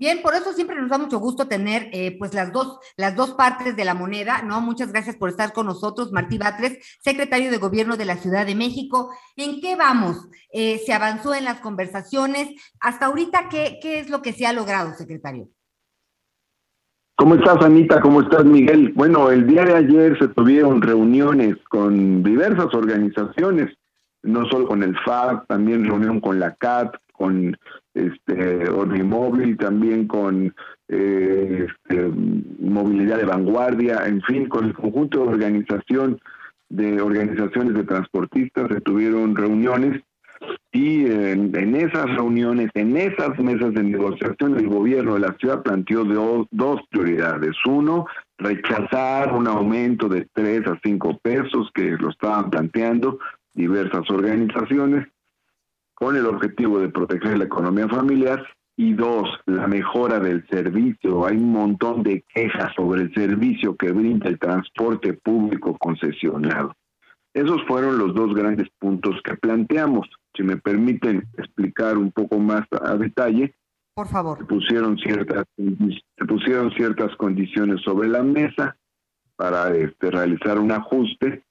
Bien, por eso siempre nos da mucho gusto tener eh, pues las dos, las dos partes de la moneda, ¿no? Muchas gracias por estar con nosotros, Martí Batres, secretario de Gobierno de la Ciudad de México. ¿En qué vamos? Eh, ¿Se avanzó en las conversaciones? Hasta ahorita, ¿qué, ¿qué es lo que se ha logrado, secretario? ¿Cómo estás, Anita? ¿Cómo estás, Miguel? Bueno, el día de ayer se tuvieron reuniones con diversas organizaciones, no solo con el FAC, también reunión con la CAT, con este Móvil, también con eh, este, movilidad de vanguardia, en fin, con el conjunto de organización de organizaciones de transportistas se tuvieron reuniones y en, esas reuniones, en esas mesas de negociación, el gobierno de la ciudad planteó dos, dos prioridades. Uno, rechazar un aumento de 3 a 5 pesos que lo estaban planteando diversas organizaciones con el objetivo de proteger la economía familiar y dos, la mejora del servicio. Hay un montón de quejas sobre el servicio que brinda el transporte público concesionado. Esos fueron los dos grandes puntos que planteamos. Si me permiten explicar un poco más a detalle, por favor. Se pusieron ciertas se pusieron ciertas condiciones sobre la mesa para este, realizar un ajuste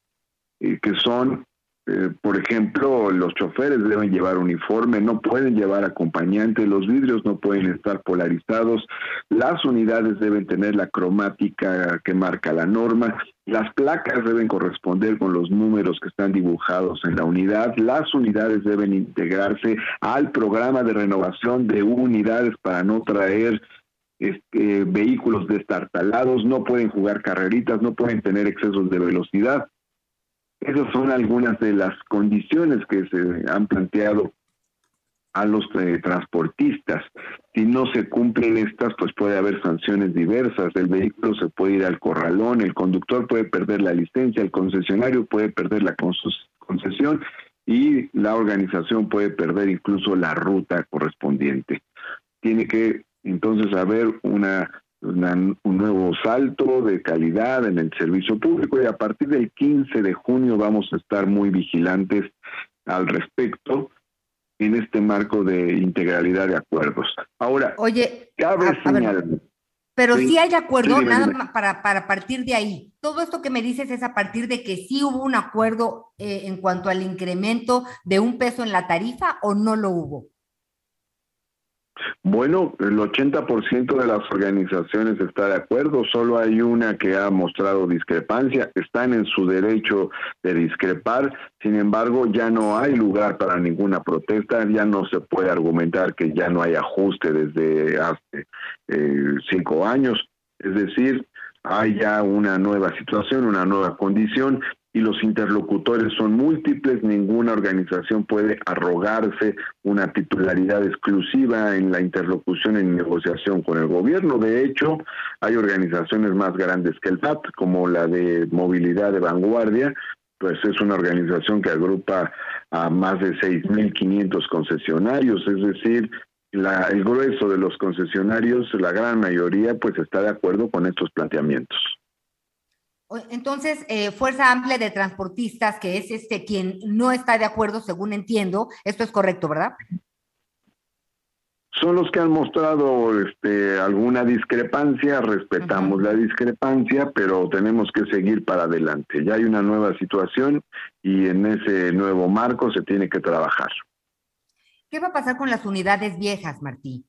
eh, que son eh, por ejemplo, los choferes deben llevar uniforme, no pueden llevar acompañante, los vidrios no pueden estar polarizados, las unidades deben tener la cromática que marca la norma, las placas deben corresponder con los números que están dibujados en la unidad, las unidades deben integrarse al programa de renovación de unidades para no traer este, vehículos destartalados, no pueden jugar carreritas, no pueden tener excesos de velocidad. Esas son algunas de las condiciones que se han planteado a los eh, transportistas. Si no se cumplen estas, pues puede haber sanciones diversas. El vehículo se puede ir al corralón, el conductor puede perder la licencia, el concesionario puede perder la concesión y la organización puede perder incluso la ruta correspondiente. Tiene que entonces haber una un nuevo salto de calidad en el servicio público y a partir del 15 de junio vamos a estar muy vigilantes al respecto en este marco de integralidad de acuerdos. Ahora, oye, cabe señalar. Pero sí, hay acuerdo, nada más para, para partir de ahí. Todo esto que me dices es a partir de que sí hubo un acuerdo eh, en cuanto al incremento de un peso en la tarifa o no lo hubo. Bueno, el 80% de las organizaciones está de acuerdo, solo hay una que ha mostrado discrepancia, están en su derecho de discrepar, sin embargo ya no hay lugar para ninguna protesta, ya no se puede argumentar que ya no hay ajuste desde hace eh, cinco años, es decir, hay ya una nueva situación, una nueva condición y los interlocutores son múltiples, ninguna organización puede arrogarse una titularidad exclusiva en la interlocución en negociación con el gobierno. De hecho, hay organizaciones más grandes que el PAT, como la de Movilidad de Vanguardia, pues es una organización que agrupa a más de 6.500 concesionarios, es decir, la, el grueso de los concesionarios, la gran mayoría, pues está de acuerdo con estos planteamientos. Entonces, eh, Fuerza Amplia de Transportistas, que es este quien no está de acuerdo, según entiendo, esto es correcto, ¿verdad? son los que han mostrado este, alguna discrepancia, respetamos la discrepancia, pero tenemos que seguir para adelante. Ya hay una nueva situación y en ese nuevo marco se tiene que trabajar. ¿Qué va a pasar con las unidades viejas, Martí?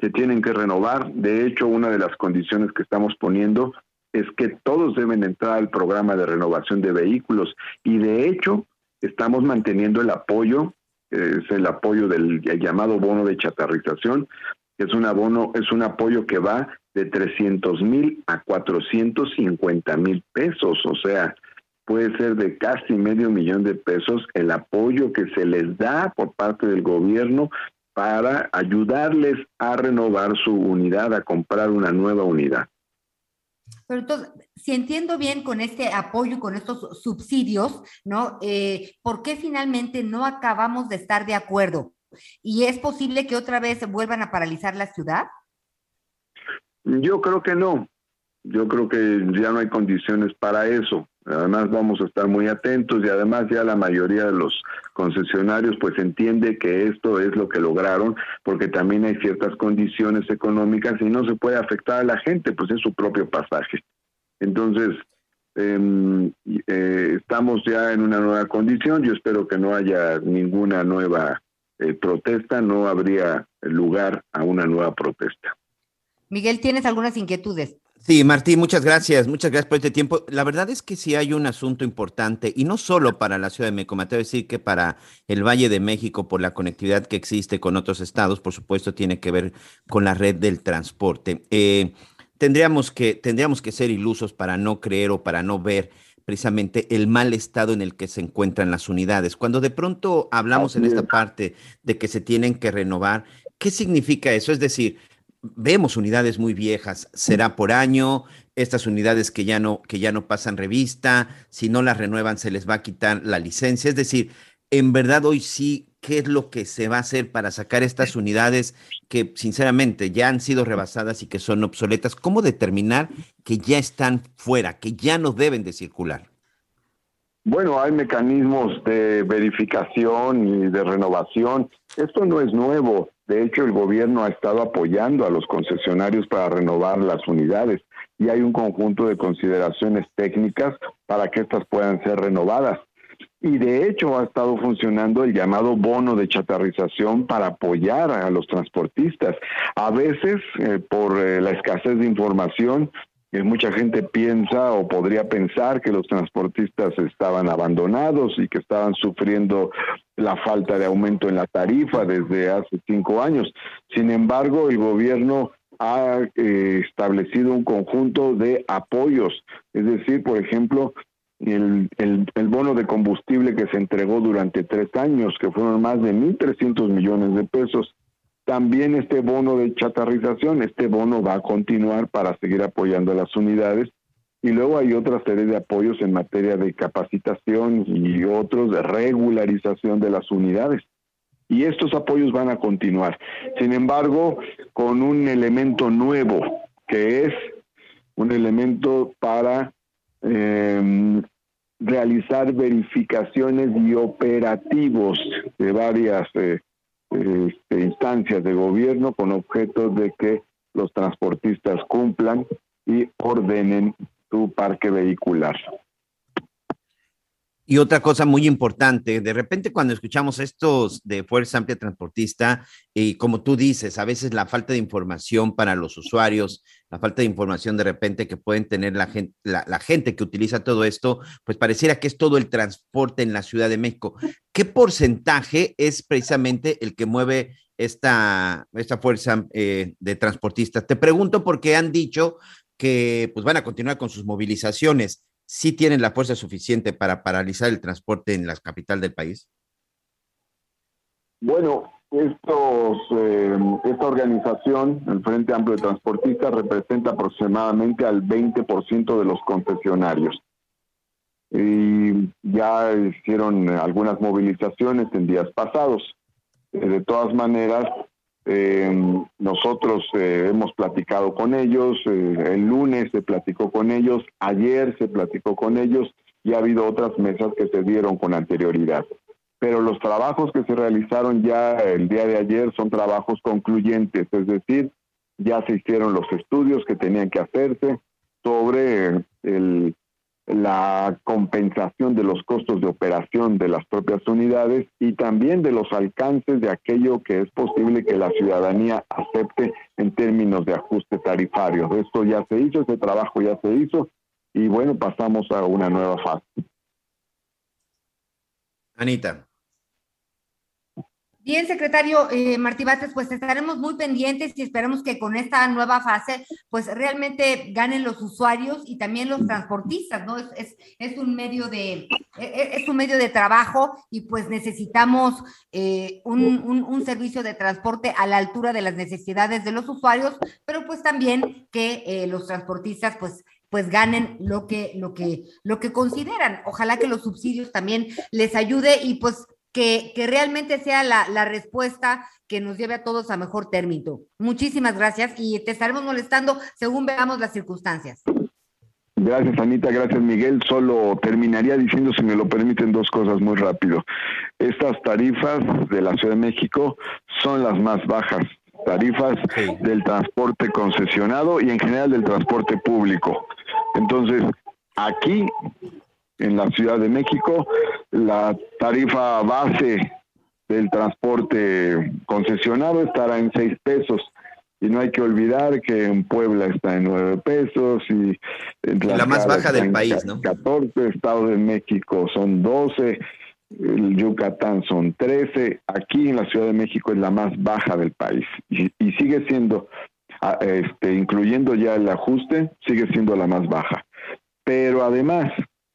Se tienen que renovar. De hecho, una de las condiciones que estamos poniendo es que todos deben entrar al programa de renovación de vehículos y de hecho estamos manteniendo el apoyo es el apoyo del llamado bono de chatarrización, es un abono, es un apoyo que va de 300 mil a 450 mil pesos, o sea, puede ser de casi medio millón de pesos el apoyo que se les da por parte del gobierno para ayudarles a renovar su unidad, a comprar una nueva unidad. Pero entonces, si entiendo bien con este apoyo, con estos subsidios, ¿no? Eh, ¿Por qué finalmente no acabamos de estar de acuerdo? ¿Y es posible que otra vez vuelvan a paralizar la ciudad? Yo creo que no. Yo creo que ya no hay condiciones para eso. Además vamos a estar muy atentos y además ya la mayoría de los concesionarios pues entiende que esto es lo que lograron porque también hay ciertas condiciones económicas y no se puede afectar a la gente, pues es su propio pasaje. Entonces, em, eh, estamos ya en una nueva condición, yo espero que no haya ninguna nueva eh, protesta, no habría lugar a una nueva protesta. Miguel, ¿tienes algunas inquietudes? Sí, Martín, muchas gracias, muchas gracias por este tiempo. La verdad es que sí hay un asunto importante, y no solo para la Ciudad de México, me atrevo a decir que para el Valle de México, por la conectividad que existe con otros estados, por supuesto, tiene que ver con la red del transporte. Eh, tendríamos, que, tendríamos que ser ilusos para no creer o para no ver precisamente el mal estado en el que se encuentran las unidades. Cuando de pronto hablamos en esta parte de que se tienen que renovar, ¿qué significa eso? Es decir, vemos unidades muy viejas, será por año, estas unidades que ya no que ya no pasan revista, si no las renuevan se les va a quitar la licencia, es decir, en verdad hoy sí qué es lo que se va a hacer para sacar estas unidades que sinceramente ya han sido rebasadas y que son obsoletas, cómo determinar que ya están fuera, que ya no deben de circular. Bueno, hay mecanismos de verificación y de renovación. Esto no es nuevo. De hecho, el gobierno ha estado apoyando a los concesionarios para renovar las unidades y hay un conjunto de consideraciones técnicas para que estas puedan ser renovadas. Y de hecho ha estado funcionando el llamado bono de chatarrización para apoyar a los transportistas. A veces, eh, por eh, la escasez de información, mucha gente piensa o podría pensar que los transportistas estaban abandonados y que estaban sufriendo la falta de aumento en la tarifa desde hace cinco años. Sin embargo, el gobierno ha eh, establecido un conjunto de apoyos, es decir, por ejemplo, el, el, el, bono de combustible que se entregó durante tres años, que fueron más de 1.300 millones de pesos. También este bono de chatarrización, este bono va a continuar para seguir apoyando a las unidades y luego hay otra serie de apoyos en materia de capacitación y otros de regularización de las unidades. Y estos apoyos van a continuar. Sin embargo, con un elemento nuevo, que es un elemento para eh, realizar verificaciones y operativos de varias eh, este, instancias de gobierno con objeto de que los transportistas cumplan y ordenen parque vehicular. Y otra cosa muy importante, de repente cuando escuchamos estos de Fuerza Amplia Transportista, y como tú dices, a veces la falta de información para los usuarios, la falta de información de repente que pueden tener la gente, la, gente que utiliza todo esto, pues pareciera que es todo el transporte en la Ciudad de México. ¿Qué porcentaje es precisamente el que mueve esta, esta fuerza eh, de transportistas? Te pregunto porque han dicho que pues van a continuar con sus movilizaciones, ¿sí tienen la fuerza suficiente para paralizar el transporte en la capital del país? Bueno, estos, eh, esta organización, el Frente Amplio de Transportistas, representa aproximadamente al 20% de los concesionarios. Y ya hicieron algunas movilizaciones en días pasados. Eh, de todas maneras, eh, nosotros eh, hemos platicado con ellos, eh, el lunes se platicó con ellos, ayer se platicó con ellos y ha habido otras mesas que se dieron con anterioridad. pero los trabajos que se realizaron ya el día de ayer son trabajos concluyentes, es decir, ya se hicieron los estudios que tenían que hacerse sobre el, la compensación de los costos de operación de las propias unidades y también de los alcances de aquello que es posible que la ciudadanía acepte en términos de ajuste tarifario. Esto ya se hizo, ese trabajo ya se hizo y bueno, pasamos a una nueva fase. Anita. Bien, secretario eh, Martí Bates, pues estaremos muy pendientes y esperamos que con esta nueva fase, pues realmente ganen los usuarios y también los transportistas, ¿no? Es, es, un medio de, e, e, es un medio de trabajo y pues necesitamos eh, un, servicio de transporte a la altura de las necesidades de los usuarios, pero pues también que eh, los transportistas pues pues ganen lo que, lo que, lo que consideran. Ojalá que los subsidios también les ayude y pues que, que realmente sea la, la, respuesta que nos lleve a todos a mejor término. Muchísimas gracias y te estaremos molestando según veamos las circunstancias. Gracias, Anita. Gracias, Miguel. Solo terminaría diciendo, si me lo permiten, dos cosas muy rápido. Estas tarifas de la Ciudad de México son las más bajas tarifas del transporte concesionado y en general del transporte público. Entonces, aquí en la Ciudad de México, la tarifa base del transporte concesionado estará en seis pesos. Y no hay que olvidar que en Puebla está en nueve pesos y en la más baja del país, ¿no? 14, Estados de México son 12, el Yucatán son 13, aquí en la Ciudad de México es la más baja del país y, y sigue siendo, este, incluyendo ya el ajuste, sigue siendo la más baja. Pero además,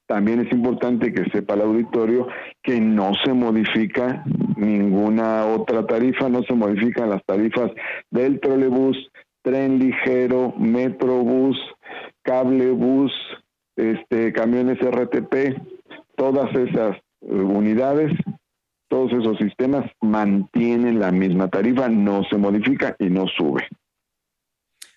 también es importante que sepa el auditorio que no se modifica ninguna otra tarifa, no se modifican las tarifas del trolebús, tren ligero, metrobús, cablebús, este, camiones RTP, todas esas eh, unidades, todos esos sistemas mantienen la misma tarifa, no se modifica y no sube.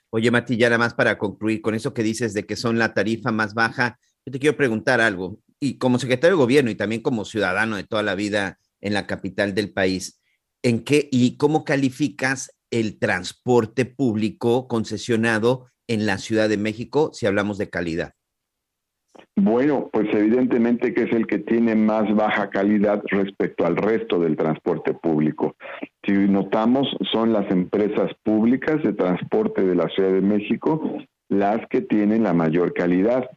Oye, Mati, ya nada más para concluir con eso que dices de que son la tarifa más baja, yo te quiero preguntar algo, y como secretario de gobierno y también como ciudadano de toda la vida en la capital del país, ¿en qué y cómo calificas el transporte público concesionado en la Ciudad de México si hablamos de calidad? Bueno, pues evidentemente que es el que tiene más baja calidad respecto al resto del transporte público. Si notamos, son las empresas públicas de transporte de la Ciudad de México las que tienen la mayor calidad.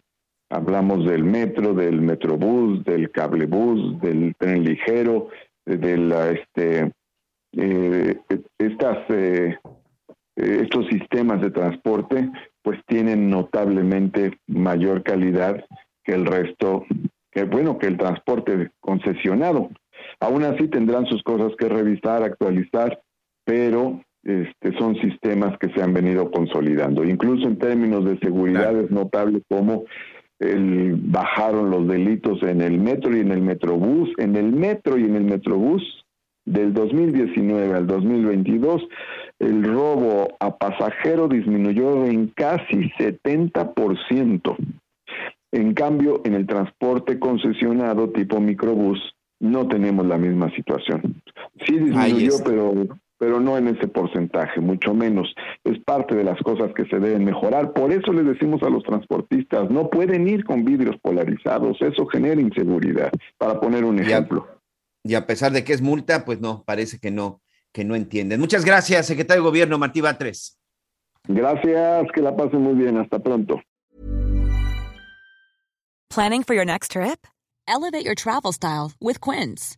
Hablamos del metro, del metrobús, del cablebús, del tren ligero, de la, este, eh, estas, eh, estos sistemas de transporte, pues tienen notablemente mayor calidad que el resto, que bueno, que el transporte concesionado. Aún así tendrán sus cosas que revisar, actualizar, pero este, son sistemas que se han venido consolidando. Incluso en términos de seguridad es notable cómo el, bajaron los delitos en el metro y en el metrobús, en el metro y en el metrobús del 2019 al 2022, el robo a pasajero disminuyó en casi 70%. En cambio, en el transporte concesionado tipo microbús no tenemos la misma situación. Sí disminuyó, pero pero no en ese porcentaje, mucho menos. Es parte de las cosas que se deben mejorar. Por eso les decimos a los transportistas, no pueden ir con vidrios polarizados, eso genera inseguridad, para poner un ejemplo. Y a, pesar de que es multa, pues no, parece que no, que no entienden. Muchas gracias, secretario de Gobierno Martí Batres. Gracias, que la pasen muy bien, hasta pronto. Planning for your next trip? Elevate your travel style with Quince.